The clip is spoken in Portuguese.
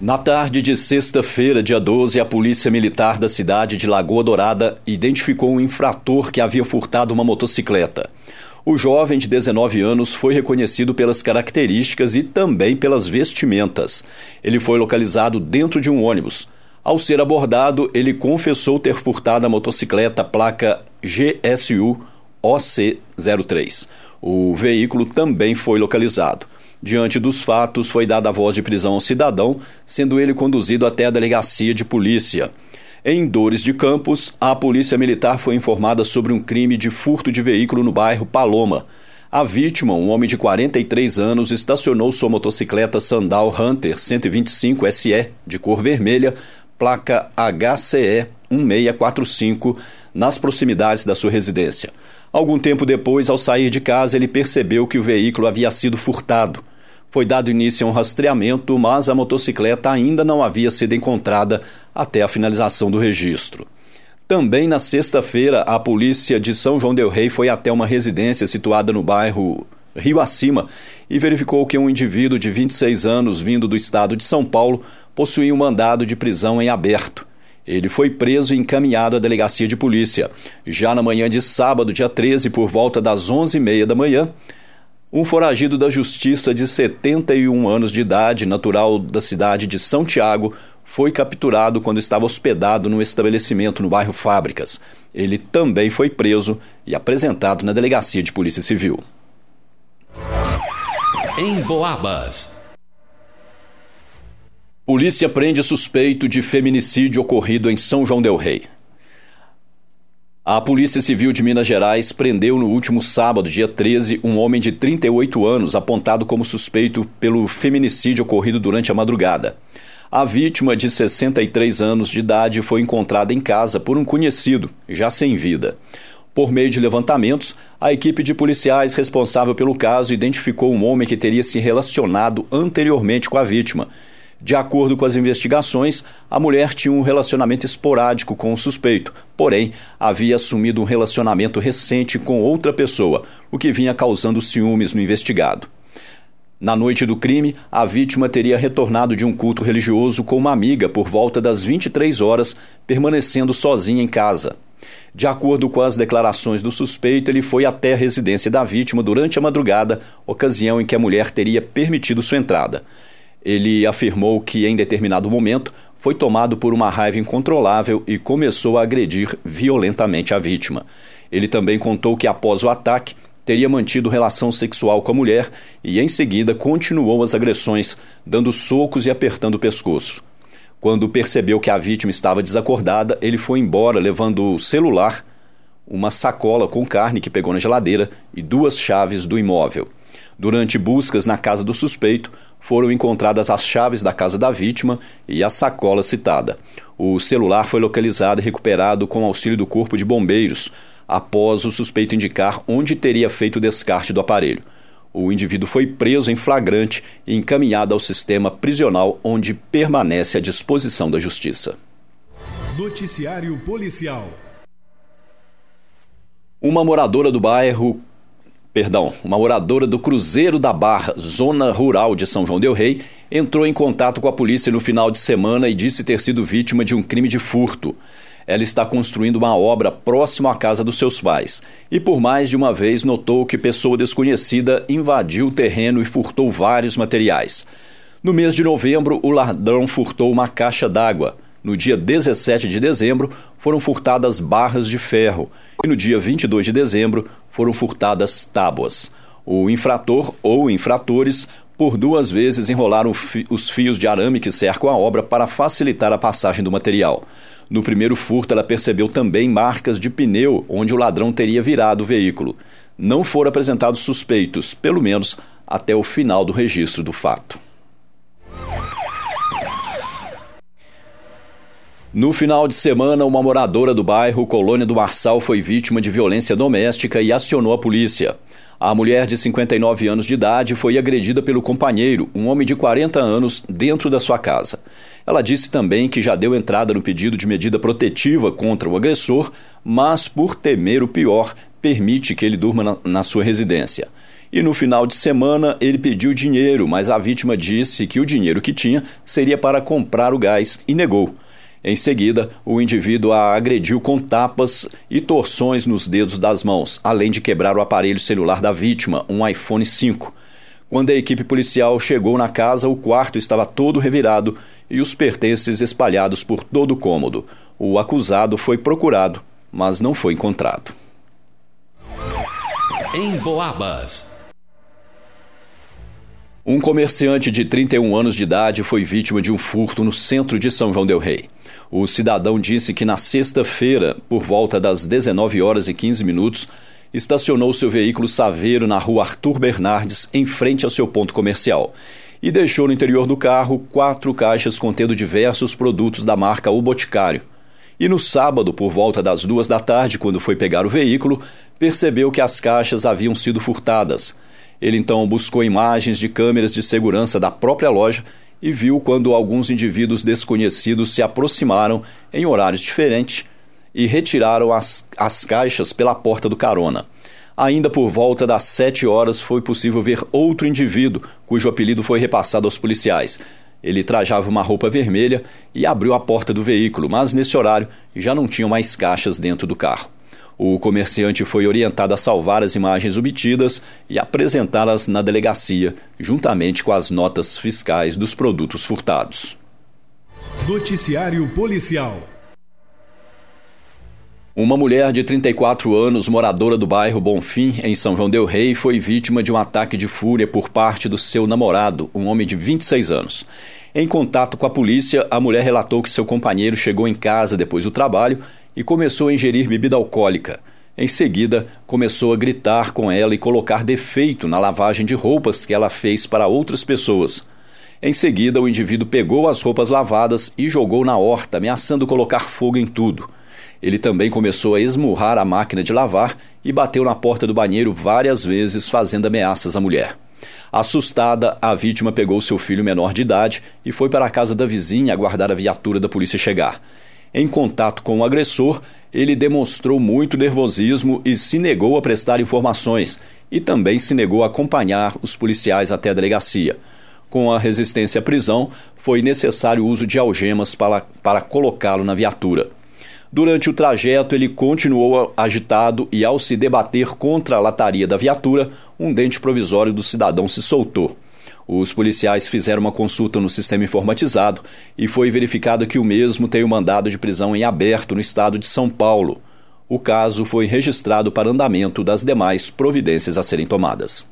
Na tarde de sexta-feira, dia 12, a Polícia Militar da cidade de Lagoa Dourada identificou um infrator que havia furtado uma motocicleta. O jovem de 19 anos foi reconhecido pelas características e também pelas vestimentas. Ele foi localizado dentro de um ônibus. Ao ser abordado, ele confessou ter furtado a motocicleta placa GSU OC03. O veículo também foi localizado. Diante dos fatos, foi dada a voz de prisão ao cidadão, sendo ele conduzido até a delegacia de polícia. Em Dores de Campos, a Polícia Militar foi informada sobre um crime de furto de veículo no bairro Paloma. A vítima, um homem de 43 anos, estacionou sua motocicleta Sandal Hunter 125 SE, de cor vermelha, placa HCE 1645, nas proximidades da sua residência. Algum tempo depois, ao sair de casa, ele percebeu que o veículo havia sido furtado. Foi dado início a um rastreamento, mas a motocicleta ainda não havia sido encontrada até a finalização do registro. Também na sexta-feira, a polícia de São João del Rei foi até uma residência situada no bairro Rio Acima e verificou que um indivíduo de 26 anos, vindo do estado de São Paulo, possuía um mandado de prisão em aberto. Ele foi preso e encaminhado à delegacia de polícia. Já na manhã de sábado, dia 13, por volta das 11h30 da manhã, um foragido da Justiça de 71 anos de idade, natural da cidade de São Tiago, foi capturado quando estava hospedado num estabelecimento no bairro Fábricas. Ele também foi preso e apresentado na delegacia de Polícia Civil. Em Boabas. Polícia prende suspeito de feminicídio ocorrido em São João del Rei. A Polícia Civil de Minas Gerais prendeu no último sábado, dia 13, um homem de 38 anos apontado como suspeito pelo feminicídio ocorrido durante a madrugada. A vítima, de 63 anos de idade, foi encontrada em casa por um conhecido, já sem vida. Por meio de levantamentos, a equipe de policiais responsável pelo caso identificou um homem que teria se relacionado anteriormente com a vítima de acordo com as investigações, a mulher tinha um relacionamento esporádico com o suspeito, porém havia assumido um relacionamento recente com outra pessoa, o que vinha causando ciúmes no investigado. Na noite do crime, a vítima teria retornado de um culto religioso com uma amiga por volta das 23 horas, permanecendo sozinha em casa. De acordo com as declarações do suspeito, ele foi até a residência da vítima durante a madrugada, ocasião em que a mulher teria permitido sua entrada. Ele afirmou que, em determinado momento, foi tomado por uma raiva incontrolável e começou a agredir violentamente a vítima. Ele também contou que, após o ataque, teria mantido relação sexual com a mulher e, em seguida, continuou as agressões, dando socos e apertando o pescoço. Quando percebeu que a vítima estava desacordada, ele foi embora levando o celular, uma sacola com carne que pegou na geladeira e duas chaves do imóvel. Durante buscas na casa do suspeito, foram encontradas as chaves da casa da vítima e a sacola citada. O celular foi localizado e recuperado com auxílio do Corpo de Bombeiros, após o suspeito indicar onde teria feito o descarte do aparelho. O indivíduo foi preso em flagrante e encaminhado ao sistema prisional, onde permanece à disposição da Justiça. Noticiário Policial. Uma moradora do bairro perdão, uma moradora do Cruzeiro da Barra, zona rural de São João del Rei, entrou em contato com a polícia no final de semana e disse ter sido vítima de um crime de furto. Ela está construindo uma obra próximo à casa dos seus pais e por mais de uma vez notou que pessoa desconhecida invadiu o terreno e furtou vários materiais. No mês de novembro, o ladrão furtou uma caixa d'água. No dia 17 de dezembro, foram furtadas barras de ferro. E no dia 22 de dezembro, foram furtadas tábuas. O infrator ou infratores, por duas vezes, enrolaram os fios de arame que cercam a obra para facilitar a passagem do material. No primeiro furto, ela percebeu também marcas de pneu onde o ladrão teria virado o veículo. Não foram apresentados suspeitos, pelo menos até o final do registro do fato. No final de semana, uma moradora do bairro Colônia do Marçal foi vítima de violência doméstica e acionou a polícia. A mulher de 59 anos de idade foi agredida pelo companheiro, um homem de 40 anos, dentro da sua casa. Ela disse também que já deu entrada no pedido de medida protetiva contra o agressor, mas, por temer o pior, permite que ele durma na, na sua residência. E no final de semana ele pediu dinheiro, mas a vítima disse que o dinheiro que tinha seria para comprar o gás e negou. Em seguida, o indivíduo a agrediu com tapas e torções nos dedos das mãos, além de quebrar o aparelho celular da vítima, um iPhone 5. Quando a equipe policial chegou na casa, o quarto estava todo revirado e os pertences espalhados por todo o cômodo. O acusado foi procurado, mas não foi encontrado. Em Boabas. Um comerciante de 31 anos de idade foi vítima de um furto no centro de São João Del Rei. O cidadão disse que na sexta-feira, por volta das 19 horas e 15 minutos, estacionou seu veículo Saveiro na rua Arthur Bernardes, em frente ao seu ponto comercial, e deixou no interior do carro quatro caixas contendo diversos produtos da marca O Boticário. E no sábado, por volta das duas da tarde, quando foi pegar o veículo, percebeu que as caixas haviam sido furtadas. Ele então buscou imagens de câmeras de segurança da própria loja e viu quando alguns indivíduos desconhecidos se aproximaram em horários diferentes e retiraram as, as caixas pela porta do carona. Ainda por volta das sete horas foi possível ver outro indivíduo, cujo apelido foi repassado aos policiais. Ele trajava uma roupa vermelha e abriu a porta do veículo, mas nesse horário já não tinham mais caixas dentro do carro. O comerciante foi orientado a salvar as imagens obtidas e apresentá-las na delegacia, juntamente com as notas fiscais dos produtos furtados. Noticiário Policial uma mulher de 34 anos, moradora do bairro Bonfim, em São João Del Rei, foi vítima de um ataque de fúria por parte do seu namorado, um homem de 26 anos. Em contato com a polícia, a mulher relatou que seu companheiro chegou em casa depois do trabalho e começou a ingerir bebida alcoólica. Em seguida, começou a gritar com ela e colocar defeito na lavagem de roupas que ela fez para outras pessoas. Em seguida, o indivíduo pegou as roupas lavadas e jogou na horta, ameaçando colocar fogo em tudo. Ele também começou a esmurrar a máquina de lavar e bateu na porta do banheiro várias vezes, fazendo ameaças à mulher. Assustada, a vítima pegou seu filho menor de idade e foi para a casa da vizinha aguardar a viatura da polícia chegar. Em contato com o agressor, ele demonstrou muito nervosismo e se negou a prestar informações e também se negou a acompanhar os policiais até a delegacia. Com a resistência à prisão, foi necessário o uso de algemas para, para colocá-lo na viatura. Durante o trajeto, ele continuou agitado e, ao se debater contra a lataria da viatura, um dente provisório do cidadão se soltou. Os policiais fizeram uma consulta no sistema informatizado e foi verificado que o mesmo tem o mandado de prisão em aberto no estado de São Paulo. O caso foi registrado para andamento das demais providências a serem tomadas.